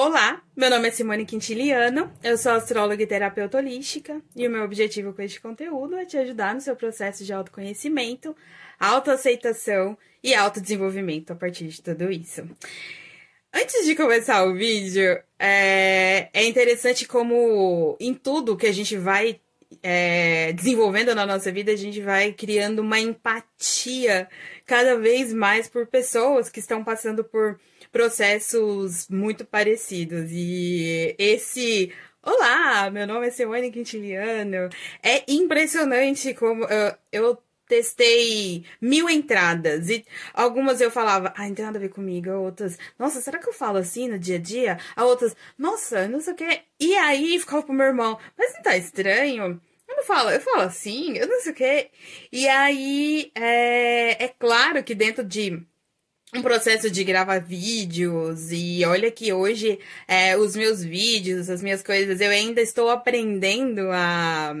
Olá, meu nome é Simone Quintiliano, eu sou astróloga e terapeuta holística e o meu objetivo com este conteúdo é te ajudar no seu processo de autoconhecimento, autoaceitação e autodesenvolvimento a partir de tudo isso. Antes de começar o vídeo, é, é interessante como em tudo que a gente vai é, desenvolvendo na nossa vida, a gente vai criando uma empatia cada vez mais por pessoas que estão passando por processos muito parecidos. E esse. Olá, meu nome é Simone Quintiliano. É impressionante como eu, eu testei mil entradas e algumas eu falava, ah, não tem nada a ver comigo. Outras, nossa, será que eu falo assim no dia a dia? A outras, nossa, não sei o que. E aí ficava pro meu irmão, mas não tá estranho? Eu não falo, eu falo assim, eu não sei o que. E aí, é, é claro que dentro de um processo de gravar vídeos e olha que hoje é, os meus vídeos, as minhas coisas, eu ainda estou aprendendo a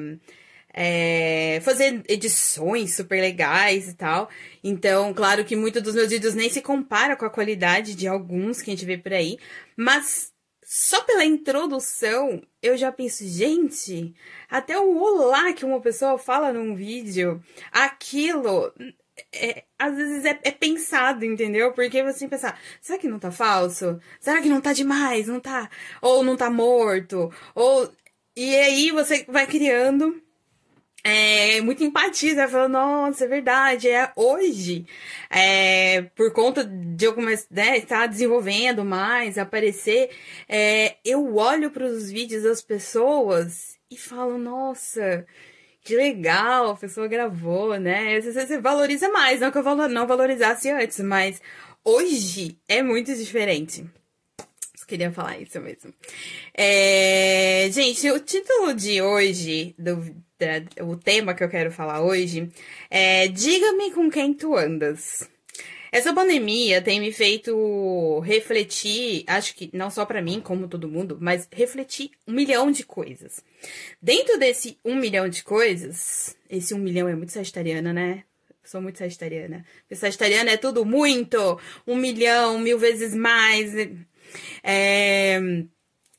é, fazer edições super legais e tal. Então, claro que muitos dos meus vídeos nem se compara com a qualidade de alguns que a gente vê por aí, mas só pela introdução eu já penso, gente, até o olá que uma pessoa fala num vídeo, aquilo é, às vezes é, é, pensado, entendeu? Porque você pensar, será que não tá falso? Será que não tá demais? Não tá. Ou não tá morto? Ou. E aí você vai criando é, muita empatia, vai falando, nossa, é verdade, é hoje, é, por conta de eu começar, né, estar desenvolvendo mais, aparecer, é, eu olho para os vídeos das pessoas e falo, nossa, que legal, a pessoa gravou, né? Você, você valoriza mais, não que eu não valorizasse antes, mas hoje é muito diferente. Só queria falar isso mesmo. É... Gente, o título de hoje, do, da, o tema que eu quero falar hoje é Diga-me com quem tu andas. Essa pandemia tem me feito refletir, acho que não só para mim, como todo mundo, mas refletir um milhão de coisas. Dentro desse um milhão de coisas, esse um milhão é muito sagitariana, né? sou muito sagitariana. Porque sagitariana é tudo muito, um milhão, mil vezes mais. É...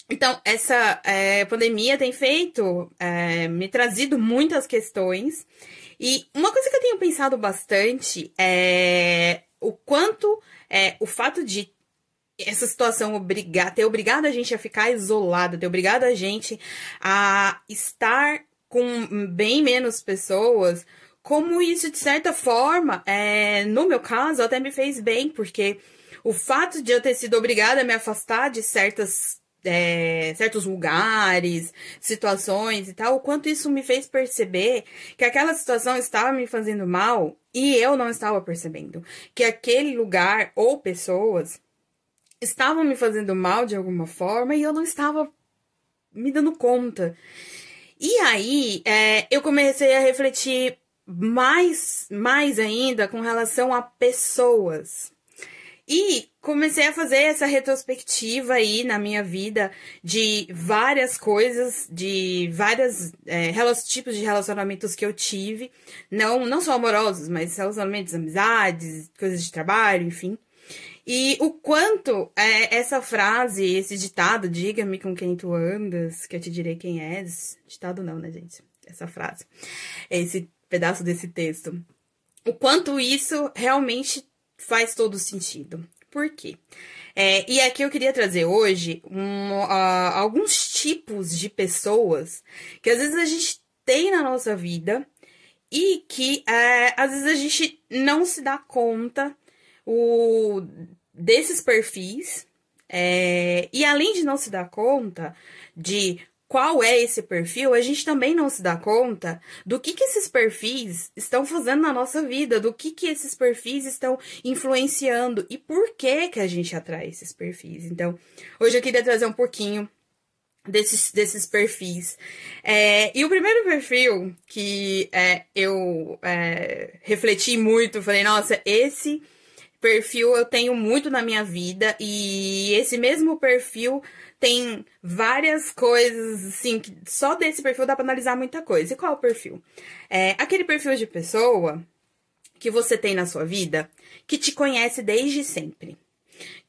Então, essa é, pandemia tem feito, é, me trazido muitas questões. E uma coisa que eu tenho pensado bastante é o quanto é, o fato de essa situação obrigar, ter obrigado a gente a ficar isolado, ter obrigado a gente a estar com bem menos pessoas, como isso, de certa forma, é, no meu caso, até me fez bem, porque o fato de eu ter sido obrigada a me afastar de certas é, certos lugares, situações e tal, o quanto isso me fez perceber que aquela situação estava me fazendo mal e eu não estava percebendo. Que aquele lugar ou pessoas estavam me fazendo mal de alguma forma e eu não estava me dando conta. E aí é, eu comecei a refletir mais, mais ainda com relação a pessoas. E comecei a fazer essa retrospectiva aí na minha vida de várias coisas, de vários é, tipos de relacionamentos que eu tive. Não, não só amorosos, mas relacionamentos, amizades, coisas de trabalho, enfim. E o quanto é, essa frase, esse ditado, diga-me com quem tu andas, que eu te direi quem és. Ditado não, né, gente? Essa frase. Esse pedaço desse texto. O quanto isso realmente faz todo sentido. Por quê? É, e aqui eu queria trazer hoje um, uh, alguns tipos de pessoas que às vezes a gente tem na nossa vida e que é, às vezes a gente não se dá conta o, desses perfis. É, e além de não se dar conta de qual é esse perfil, a gente também não se dá conta do que, que esses perfis estão fazendo na nossa vida, do que, que esses perfis estão influenciando e por que, que a gente atrai esses perfis. Então, hoje eu queria trazer um pouquinho desses, desses perfis. É, e o primeiro perfil que é, eu é, refleti muito, falei, nossa, esse perfil eu tenho muito na minha vida e esse mesmo perfil tem várias coisas, assim, que só desse perfil dá pra analisar muita coisa. E qual é o perfil? É aquele perfil de pessoa que você tem na sua vida que te conhece desde sempre.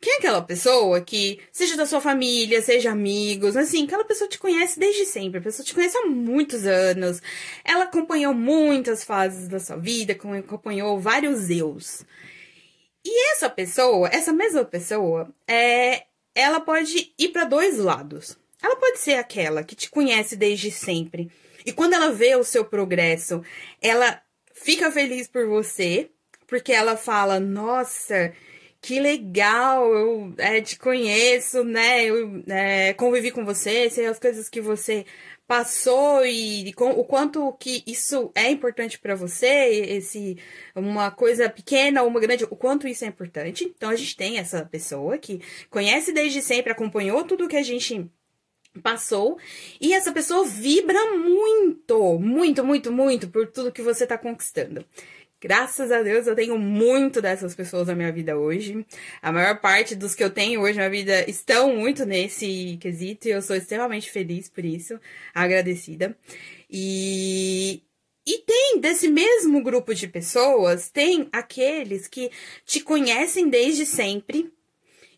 Quem é aquela pessoa que, seja da sua família, seja amigos, assim, aquela pessoa te conhece desde sempre, a pessoa te conhece há muitos anos, ela acompanhou muitas fases da sua vida, acompanhou vários eus. E essa pessoa, essa mesma pessoa, é, ela pode ir para dois lados. Ela pode ser aquela que te conhece desde sempre. E quando ela vê o seu progresso, ela fica feliz por você, porque ela fala: Nossa, que legal, eu é, te conheço, né? Eu é, convivi com você, sei as coisas que você passou e com, o quanto que isso é importante para você, esse uma coisa pequena ou uma grande, o quanto isso é importante. Então a gente tem essa pessoa que conhece desde sempre, acompanhou tudo que a gente passou e essa pessoa vibra muito, muito, muito, muito por tudo que você tá conquistando. Graças a Deus eu tenho muito dessas pessoas na minha vida hoje. A maior parte dos que eu tenho hoje na minha vida estão muito nesse quesito e eu sou extremamente feliz por isso, agradecida. E e tem desse mesmo grupo de pessoas, tem aqueles que te conhecem desde sempre.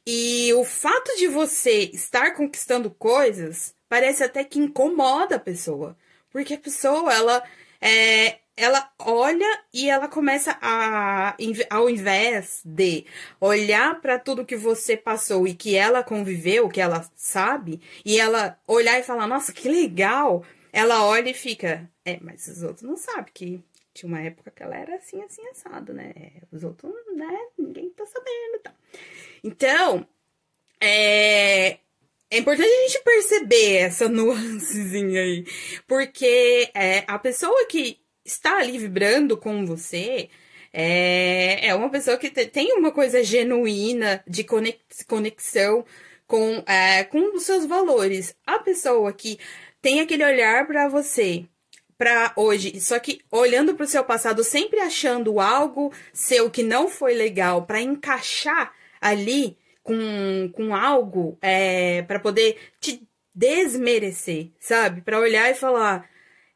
E o fato de você estar conquistando coisas parece até que incomoda a pessoa. Porque a pessoa, ela é, ela olha e ela começa a, ao invés de olhar para tudo que você passou e que ela conviveu, que ela sabe, e ela olhar e falar, nossa, que legal, ela olha e fica, é, mas os outros não sabem que tinha uma época que ela era assim, assim, assado, né? Os outros, né? Ninguém tá sabendo, tá? Então, é, é importante a gente perceber essa nuancezinha aí. Porque é, a pessoa que está ali vibrando com você é, é uma pessoa que tem uma coisa genuína de conexão com, é, com os seus valores. A pessoa que tem aquele olhar para você, para hoje, só que olhando para o seu passado, sempre achando algo seu que não foi legal para encaixar ali com, com algo é, para poder te desmerecer, sabe? Para olhar e falar: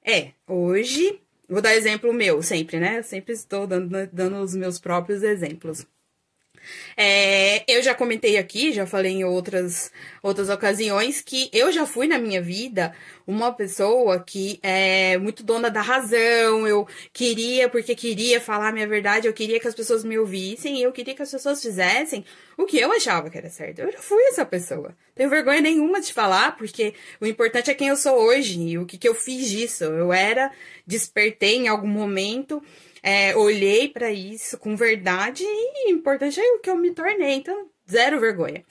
é, hoje Vou dar exemplo meu, sempre, né? Eu sempre estou dando, dando os meus próprios exemplos. É, eu já comentei aqui, já falei em outras, outras ocasiões, que eu já fui na minha vida uma pessoa que é muito dona da razão, eu queria, porque queria falar a minha verdade, eu queria que as pessoas me ouvissem, eu queria que as pessoas fizessem o que eu achava que era certo. Eu já fui essa pessoa. Tenho vergonha nenhuma de falar, porque o importante é quem eu sou hoje e o que, que eu fiz disso. Eu era, despertei em algum momento é, olhei para isso com verdade e importante é o que eu me tornei, então zero vergonha.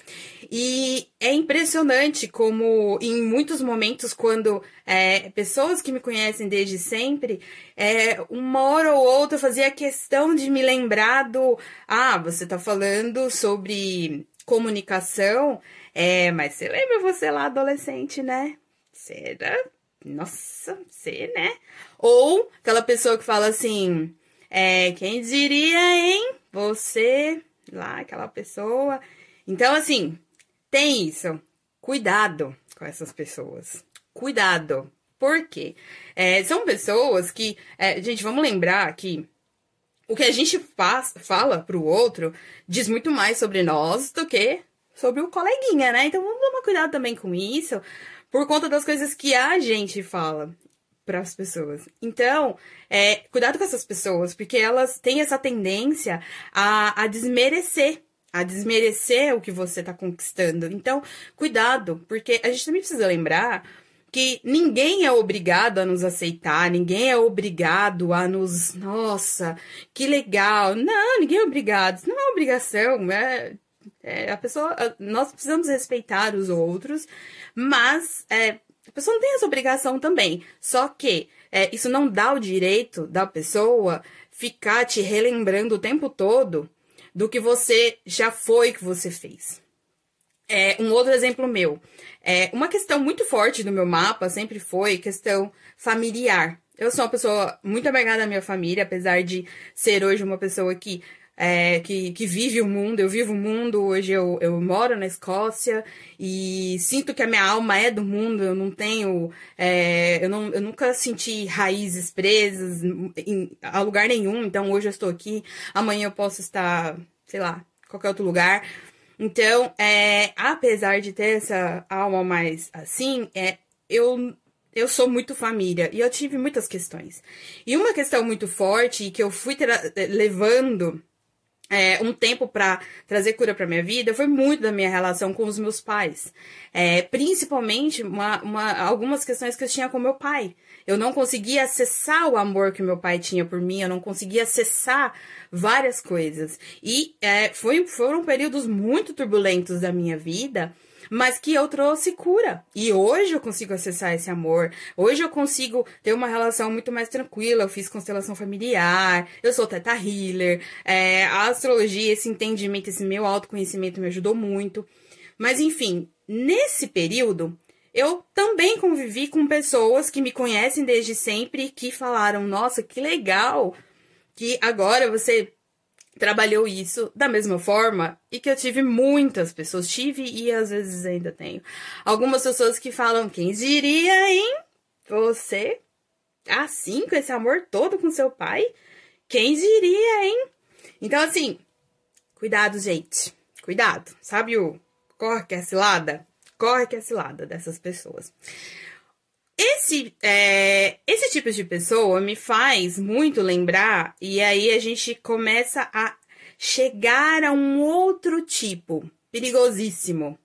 E é impressionante como em muitos momentos, quando é, pessoas que me conhecem desde sempre, é, uma hora ou outra fazia questão de me lembrar do ah, você tá falando sobre comunicação, é, mas você lembra você lá adolescente, né? Era. Nossa, você, né? Ou aquela pessoa que fala assim. É, quem diria, hein? Você, lá, aquela pessoa. Então, assim, tem isso. Cuidado com essas pessoas. Cuidado. Por quê? É, são pessoas que. É, gente, vamos lembrar que o que a gente faz, fala pro outro diz muito mais sobre nós do que sobre o coleguinha, né? Então vamos tomar cuidado também com isso, por conta das coisas que a gente fala para as pessoas. Então, é, cuidado com essas pessoas, porque elas têm essa tendência a, a desmerecer, a desmerecer o que você está conquistando. Então, cuidado, porque a gente também precisa lembrar que ninguém é obrigado a nos aceitar, ninguém é obrigado a nos. Nossa, que legal! Não, ninguém é obrigado. Isso não é obrigação, é. é a pessoa, nós precisamos respeitar os outros, mas é, pessoa não tem essa obrigação também. Só que é, isso não dá o direito da pessoa ficar te relembrando o tempo todo do que você já foi que você fez. É, um outro exemplo meu. É, uma questão muito forte do meu mapa sempre foi questão familiar. Eu sou uma pessoa muito apegada à minha família, apesar de ser hoje uma pessoa que é, que, que vive o mundo, eu vivo o mundo, hoje eu, eu moro na Escócia e sinto que a minha alma é do mundo, eu não tenho, é, eu, não, eu nunca senti raízes presas em, a lugar nenhum, então hoje eu estou aqui, amanhã eu posso estar, sei lá, qualquer outro lugar. Então, é, apesar de ter essa alma mais assim, é, eu eu sou muito família. E eu tive muitas questões. E uma questão muito forte que eu fui levando é, um tempo para trazer cura para minha vida foi muito da minha relação com os meus pais. É, principalmente uma, uma, algumas questões que eu tinha com meu pai. Eu não conseguia acessar o amor que meu pai tinha por mim, eu não conseguia acessar várias coisas. E é, foi, foram períodos muito turbulentos da minha vida mas que eu trouxe cura. E hoje eu consigo acessar esse amor. Hoje eu consigo ter uma relação muito mais tranquila. Eu fiz constelação familiar, eu sou teta healer. É, a astrologia, esse entendimento, esse meu autoconhecimento me ajudou muito. Mas enfim, nesse período, eu também convivi com pessoas que me conhecem desde sempre que falaram: Nossa, que legal que agora você trabalhou isso da mesma forma e que eu tive muitas pessoas, tive e às vezes ainda tenho. Algumas pessoas que falam, quem diria, hein? Você assim, com esse amor todo com seu pai? Quem diria, hein? Então, assim, cuidado, gente. Cuidado. Sabe o corre que é cilada? Corre que é cilada dessas pessoas. Esse, é, esse tipo de pessoa me faz muito lembrar, e aí a gente começa a chegar a um outro tipo perigosíssimo,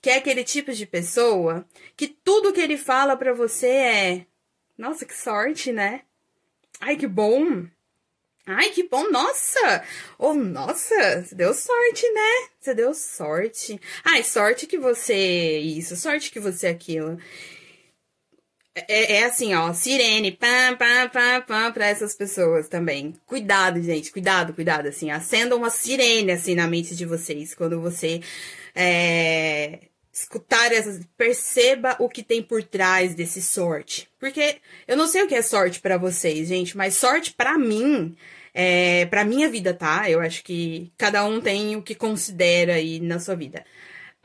que é aquele tipo de pessoa que tudo que ele fala para você é: Nossa, que sorte, né? Ai, que bom! Ai, que bom, nossa! Oh, nossa, você deu sorte, né? Você deu sorte. Ai, sorte que você isso, sorte que você aquilo. É, é, assim, ó, sirene, pam, pam, pam, pam, pra essas pessoas também. Cuidado, gente, cuidado, cuidado, assim, acenda uma sirene, assim, na mente de vocês, quando você é, escutar essas, perceba o que tem por trás desse sorte. Porque eu não sei o que é sorte para vocês, gente, mas sorte para mim, é, pra minha vida, tá? Eu acho que cada um tem o que considera aí na sua vida.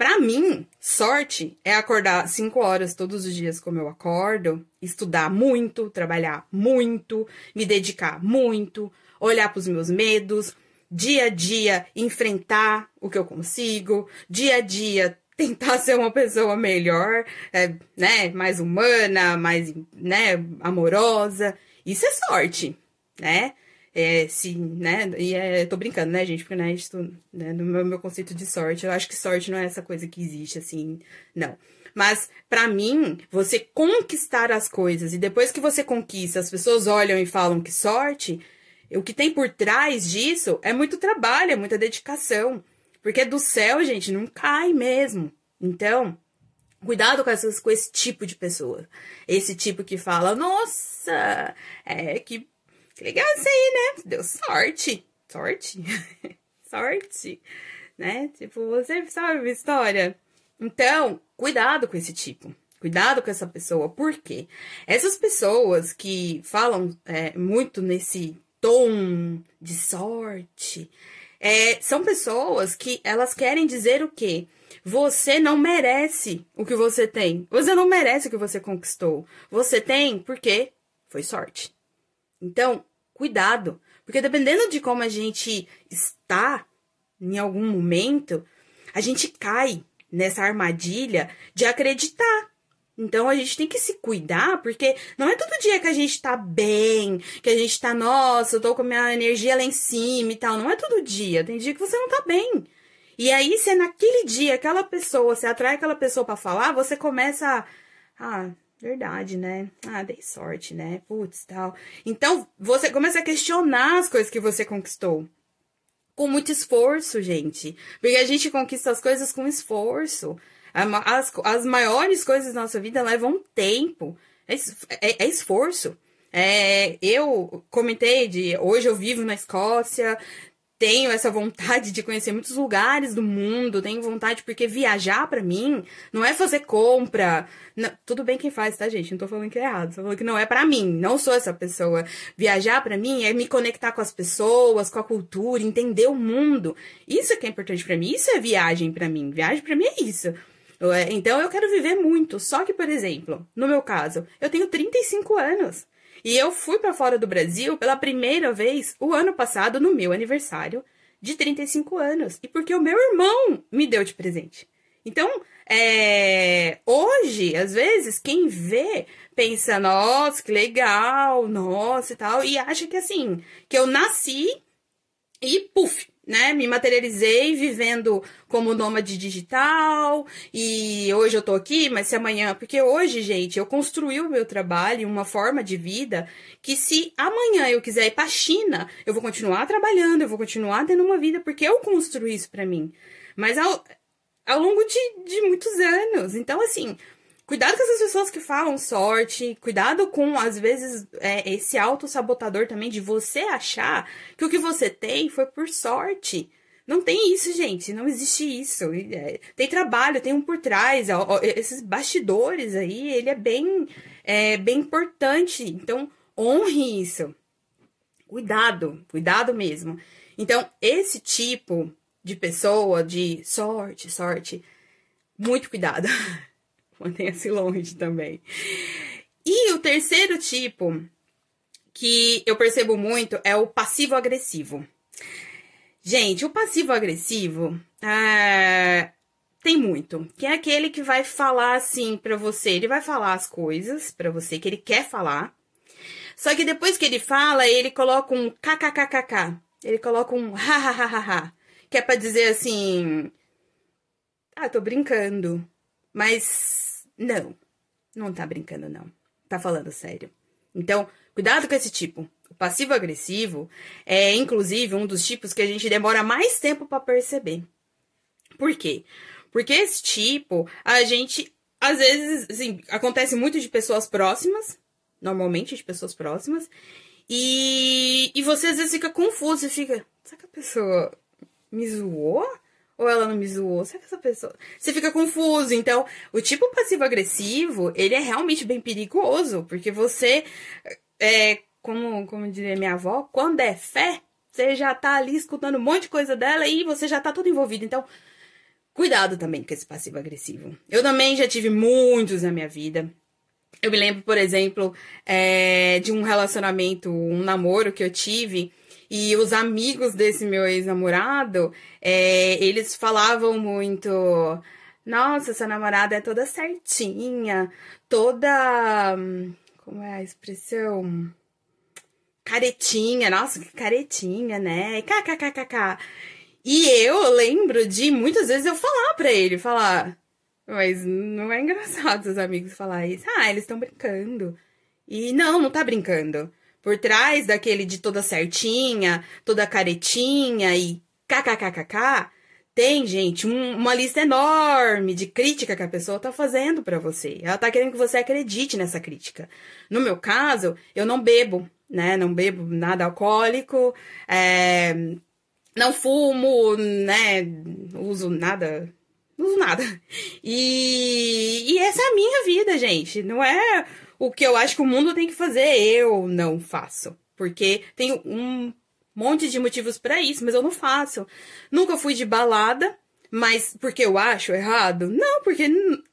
Para mim, sorte é acordar cinco horas todos os dias como eu acordo, estudar muito, trabalhar muito, me dedicar muito, olhar para os meus medos, dia a dia enfrentar o que eu consigo, dia a dia tentar ser uma pessoa melhor, é, né, mais humana, mais, né, amorosa. Isso é sorte, né? É, se, né? E é, tô brincando, né, gente? Porque, né, isso, né, no meu, meu conceito de sorte, eu acho que sorte não é essa coisa que existe, assim, não. Mas, para mim, você conquistar as coisas e depois que você conquista, as pessoas olham e falam que sorte, o que tem por trás disso é muito trabalho, é muita dedicação. Porque do céu, gente, não cai mesmo. Então, cuidado com, essas, com esse tipo de pessoa. Esse tipo que fala, nossa, é que legal isso aí, né? Deu sorte. Sorte? sorte. Né? Tipo, você sabe uma história? Então, cuidado com esse tipo. Cuidado com essa pessoa. Por quê? Essas pessoas que falam é, muito nesse tom de sorte é, são pessoas que elas querem dizer o quê? Você não merece o que você tem. Você não merece o que você conquistou. Você tem porque foi sorte. Então, cuidado. Porque dependendo de como a gente está em algum momento, a gente cai nessa armadilha de acreditar. Então a gente tem que se cuidar, porque não é todo dia que a gente tá bem, que a gente tá, nossa, eu tô com a minha energia lá em cima e tal. Não é todo dia. Tem dia que você não tá bem. E aí, se é naquele dia aquela pessoa, você atrai aquela pessoa para falar, você começa a. Ah, Verdade, né? Ah, dei sorte, né? Putz, tal. Então, você começa a questionar as coisas que você conquistou. Com muito esforço, gente. Porque a gente conquista as coisas com esforço. As, as maiores coisas da nossa vida levam tempo. É, é, é esforço. É, eu comentei de hoje eu vivo na Escócia, tenho essa vontade de conhecer muitos lugares do mundo, tenho vontade porque viajar para mim não é fazer compra. Não, tudo bem quem faz, tá, gente? Não tô falando que é errado, tô falando que não é para mim, não sou essa pessoa. Viajar para mim é me conectar com as pessoas, com a cultura, entender o mundo. Isso é que é importante para mim, isso é viagem para mim. Viagem para mim é isso. Então eu quero viver muito. Só que, por exemplo, no meu caso, eu tenho 35 anos. E eu fui para fora do Brasil pela primeira vez o ano passado, no meu aniversário de 35 anos e porque o meu irmão me deu de presente. Então, é, hoje, às vezes, quem vê pensa, nossa, que legal, nossa e tal, e acha que assim, que eu nasci e puf, né? Me materializei vivendo como nômade digital e hoje eu tô aqui, mas se amanhã, porque hoje, gente, eu construí o meu trabalho, uma forma de vida que se amanhã eu quiser ir para China, eu vou continuar trabalhando, eu vou continuar tendo uma vida porque eu construí isso para mim. Mas ao, ao longo de, de muitos anos. Então, assim, Cuidado com essas pessoas que falam sorte, cuidado com, às vezes, é, esse auto-sabotador também de você achar que o que você tem foi por sorte. Não tem isso, gente. Não existe isso. É, tem trabalho, tem um por trás. Esses bastidores aí, ele é bem, é, bem importante. Então, honre isso. Cuidado, cuidado mesmo. Então, esse tipo de pessoa, de sorte, sorte, muito cuidado. Mantenha-se longe também. E o terceiro tipo que eu percebo muito é o passivo-agressivo. Gente, o passivo-agressivo é, tem muito. Que é aquele que vai falar assim para você. Ele vai falar as coisas para você que ele quer falar. Só que depois que ele fala, ele coloca um kkkk. Ele coloca um hahaha. Que é pra dizer assim. Ah, tô brincando. Mas não, não tá brincando, não. Tá falando sério. Então, cuidado com esse tipo. O passivo-agressivo é, inclusive, um dos tipos que a gente demora mais tempo para perceber. Por quê? Porque esse tipo, a gente, às vezes, assim, acontece muito de pessoas próximas, normalmente de pessoas próximas, e, e você às vezes fica confuso, e fica, será que a pessoa me zoou? Ou ela não me zoou? Será que essa pessoa. Você fica confuso. Então, o tipo passivo-agressivo, ele é realmente bem perigoso. Porque você. É, como, como diria minha avó, quando é fé, você já tá ali escutando um monte de coisa dela e você já tá todo envolvido. Então, cuidado também com esse passivo-agressivo. Eu também já tive muitos na minha vida. Eu me lembro, por exemplo, é, de um relacionamento, um namoro que eu tive e os amigos desse meu ex-namorado, é, eles falavam muito. Nossa, essa namorada é toda certinha, toda. Como é a expressão? Caretinha, nossa, que caretinha, né? KKKKK. E eu lembro de muitas vezes eu falar pra ele, falar. Mas não é engraçado os amigos falar isso. Ah, eles estão brincando. E não, não tá brincando. Por trás daquele de toda certinha, toda caretinha e kkkk, tem, gente, um, uma lista enorme de crítica que a pessoa tá fazendo para você. Ela tá querendo que você acredite nessa crítica. No meu caso, eu não bebo, né? Não bebo nada alcoólico, é, não fumo, né? Uso nada. Não uso nada. E, e essa é a minha vida, gente. Não é o que eu acho que o mundo tem que fazer, eu não faço. Porque tem um monte de motivos para isso, mas eu não faço. Nunca fui de balada, mas porque eu acho errado? Não, porque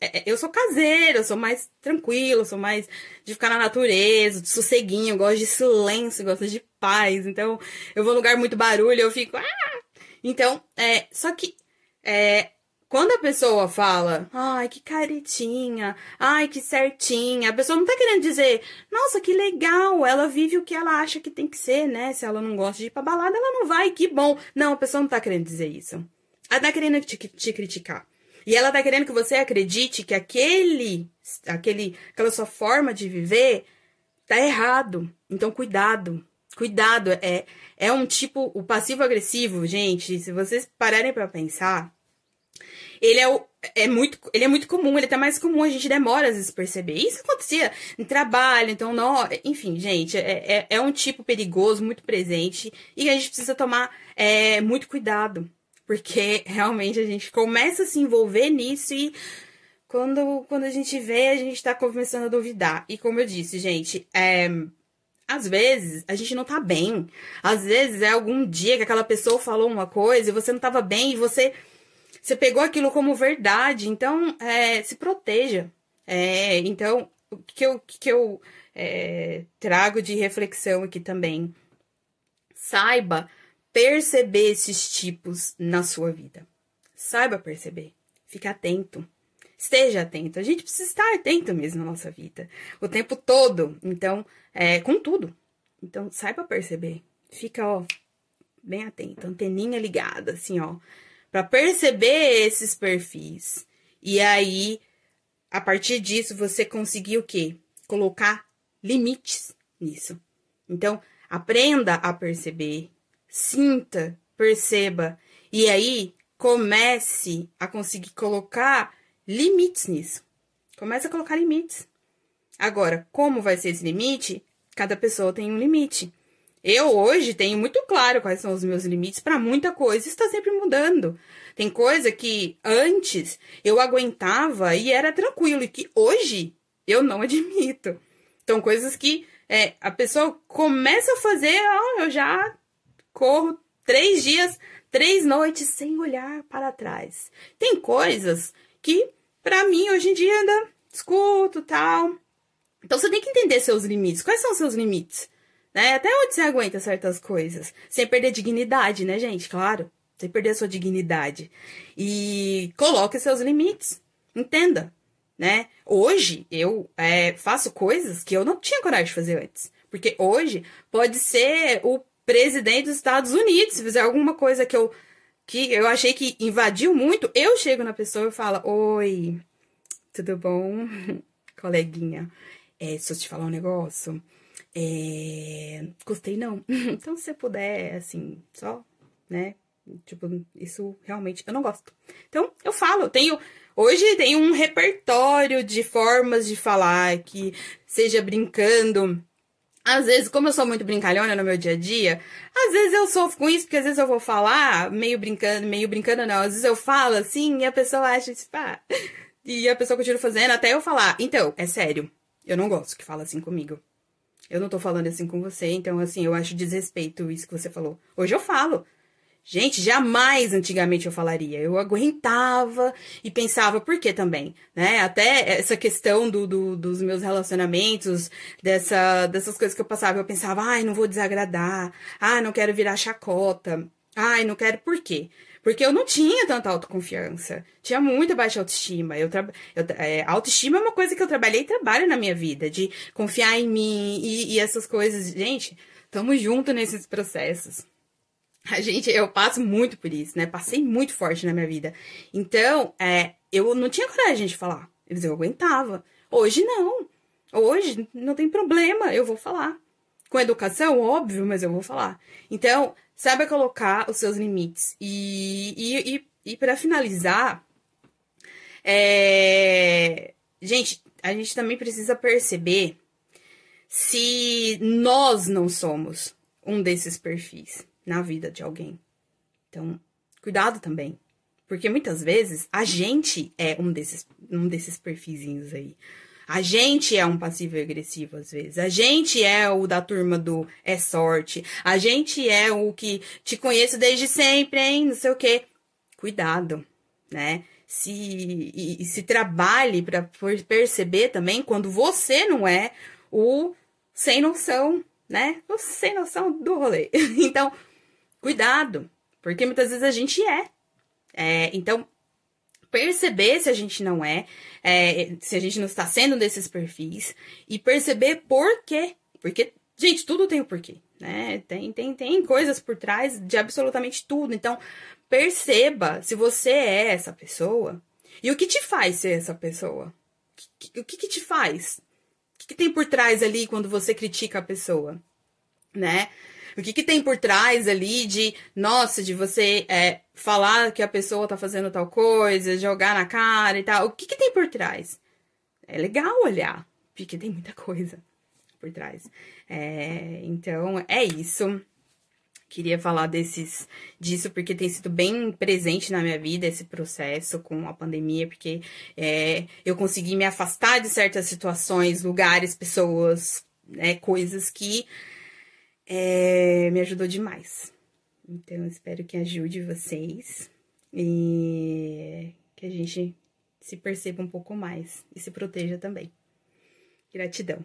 é, é, eu sou caseira, eu sou mais tranquila, sou mais de ficar na natureza, de sosseguinho, gosto de silêncio, gosto de paz. Então, eu vou num lugar muito barulho, eu fico. Ah! Então, é. Só que. É, quando a pessoa fala, ai, que caretinha, ai, que certinha, a pessoa não tá querendo dizer, nossa, que legal, ela vive o que ela acha que tem que ser, né? Se ela não gosta de ir pra balada, ela não vai, que bom. Não, a pessoa não tá querendo dizer isso. Ela tá querendo te, te criticar. E ela tá querendo que você acredite que aquele, aquele, aquela sua forma de viver tá errado. Então, cuidado. Cuidado. É, é um tipo, o passivo-agressivo, gente, se vocês pararem para pensar, ele é, é muito, ele é muito comum, ele é até mais comum, a gente demora às vezes perceber. Isso acontecia em trabalho, então, não, enfim, gente, é, é, é um tipo perigoso, muito presente, e a gente precisa tomar é, muito cuidado, porque realmente a gente começa a se envolver nisso e quando, quando a gente vê, a gente tá começando a duvidar. E como eu disse, gente, é, às vezes a gente não tá bem. Às vezes é algum dia que aquela pessoa falou uma coisa e você não tava bem e você você pegou aquilo como verdade, então é, se proteja. É, então, o que eu, que eu é, trago de reflexão aqui também? Saiba perceber esses tipos na sua vida. Saiba perceber. Fique atento. Esteja atento. A gente precisa estar atento mesmo na nossa vida. O tempo todo. Então, é, com tudo. Então, saiba perceber. Fica, ó, bem atento. Anteninha ligada, assim, ó. Pra perceber esses perfis. E aí, a partir disso, você conseguir o quê? Colocar limites nisso. Então, aprenda a perceber. Sinta, perceba. E aí, comece a conseguir colocar limites nisso. Comece a colocar limites. Agora, como vai ser esse limite? Cada pessoa tem um limite. Eu hoje tenho muito claro quais são os meus limites para muita coisa, está sempre mudando. Tem coisa que antes eu aguentava e era tranquilo e que hoje eu não admito. Então, coisas que é, a pessoa começa a fazer, ó, eu já corro três dias, três noites sem olhar para trás. Tem coisas que para mim, hoje em dia, ainda escuto tal. Então você tem que entender seus limites. Quais são seus limites? Né? Até onde você aguenta certas coisas? Sem perder dignidade, né, gente? Claro. Sem perder a sua dignidade. E coloque seus limites. Entenda. Né? Hoje eu é, faço coisas que eu não tinha coragem de fazer antes. Porque hoje pode ser o presidente dos Estados Unidos, se fizer alguma coisa que eu que eu achei que invadiu muito, eu chego na pessoa e falo: Oi, tudo bom? Coleguinha, é, se eu te falar um negócio, é, gostei não. então, se você puder, assim, só, né? Tipo, isso realmente eu não gosto. Então, eu falo, eu tenho. Hoje tem um repertório de formas de falar que seja brincando, às vezes, como eu sou muito brincalhona no meu dia a dia, às vezes eu sofro com isso, porque às vezes eu vou falar meio brincando, meio brincando não, às vezes eu falo assim e a pessoa acha, tipo, ah, e a pessoa continua fazendo até eu falar, então, é sério, eu não gosto que fala assim comigo. Eu não tô falando assim com você, então assim, eu acho desrespeito isso que você falou. Hoje eu falo. Gente, jamais antigamente eu falaria. Eu aguentava e pensava por que também, né? Até essa questão do, do, dos meus relacionamentos, dessa, dessas coisas que eu passava, eu pensava, ai, não vou desagradar, ai, não quero virar chacota, ai, não quero. Por quê? Porque eu não tinha tanta autoconfiança. Tinha muita baixa autoestima. Eu, eu é, autoestima é uma coisa que eu trabalhei e trabalho na minha vida, de confiar em mim e, e essas coisas. Gente, tamo junto nesses processos. A gente, eu passo muito por isso, né? Passei muito forte na minha vida. Então, é, eu não tinha coragem de falar. Eu aguentava. Hoje não. Hoje não tem problema, eu vou falar. Com educação, óbvio, mas eu vou falar. Então, saiba colocar os seus limites. E, e, e, e para finalizar, é... gente, a gente também precisa perceber se nós não somos um desses perfis na vida de alguém. Então, cuidado também. Porque muitas vezes a gente é um desses, um desses perfizinhos aí. A gente é um passivo agressivo às vezes. A gente é o da turma do é sorte. A gente é o que te conheço desde sempre, hein? Não sei o quê. Cuidado, né? Se, e, e se trabalhe para perceber também quando você não é o sem noção, né? O sem noção do rolê. Então, Cuidado, porque muitas vezes a gente é. é então, perceber se a gente não é, é, se a gente não está sendo desses perfis e perceber por quê. Porque, gente, tudo tem o um porquê, né? Tem, tem, tem coisas por trás de absolutamente tudo. Então, perceba se você é essa pessoa e o que te faz ser essa pessoa. O que, que te faz? O que, que tem por trás ali quando você critica a pessoa, né? O que, que tem por trás ali de, nossa, de você é, falar que a pessoa tá fazendo tal coisa, jogar na cara e tal. O que, que tem por trás? É legal olhar, porque tem muita coisa por trás. É, então, é isso. Queria falar desses, disso porque tem sido bem presente na minha vida esse processo com a pandemia, porque é, eu consegui me afastar de certas situações, lugares, pessoas, né, coisas que é, me ajudou demais. Então, espero que ajude vocês e que a gente se perceba um pouco mais e se proteja também. Gratidão.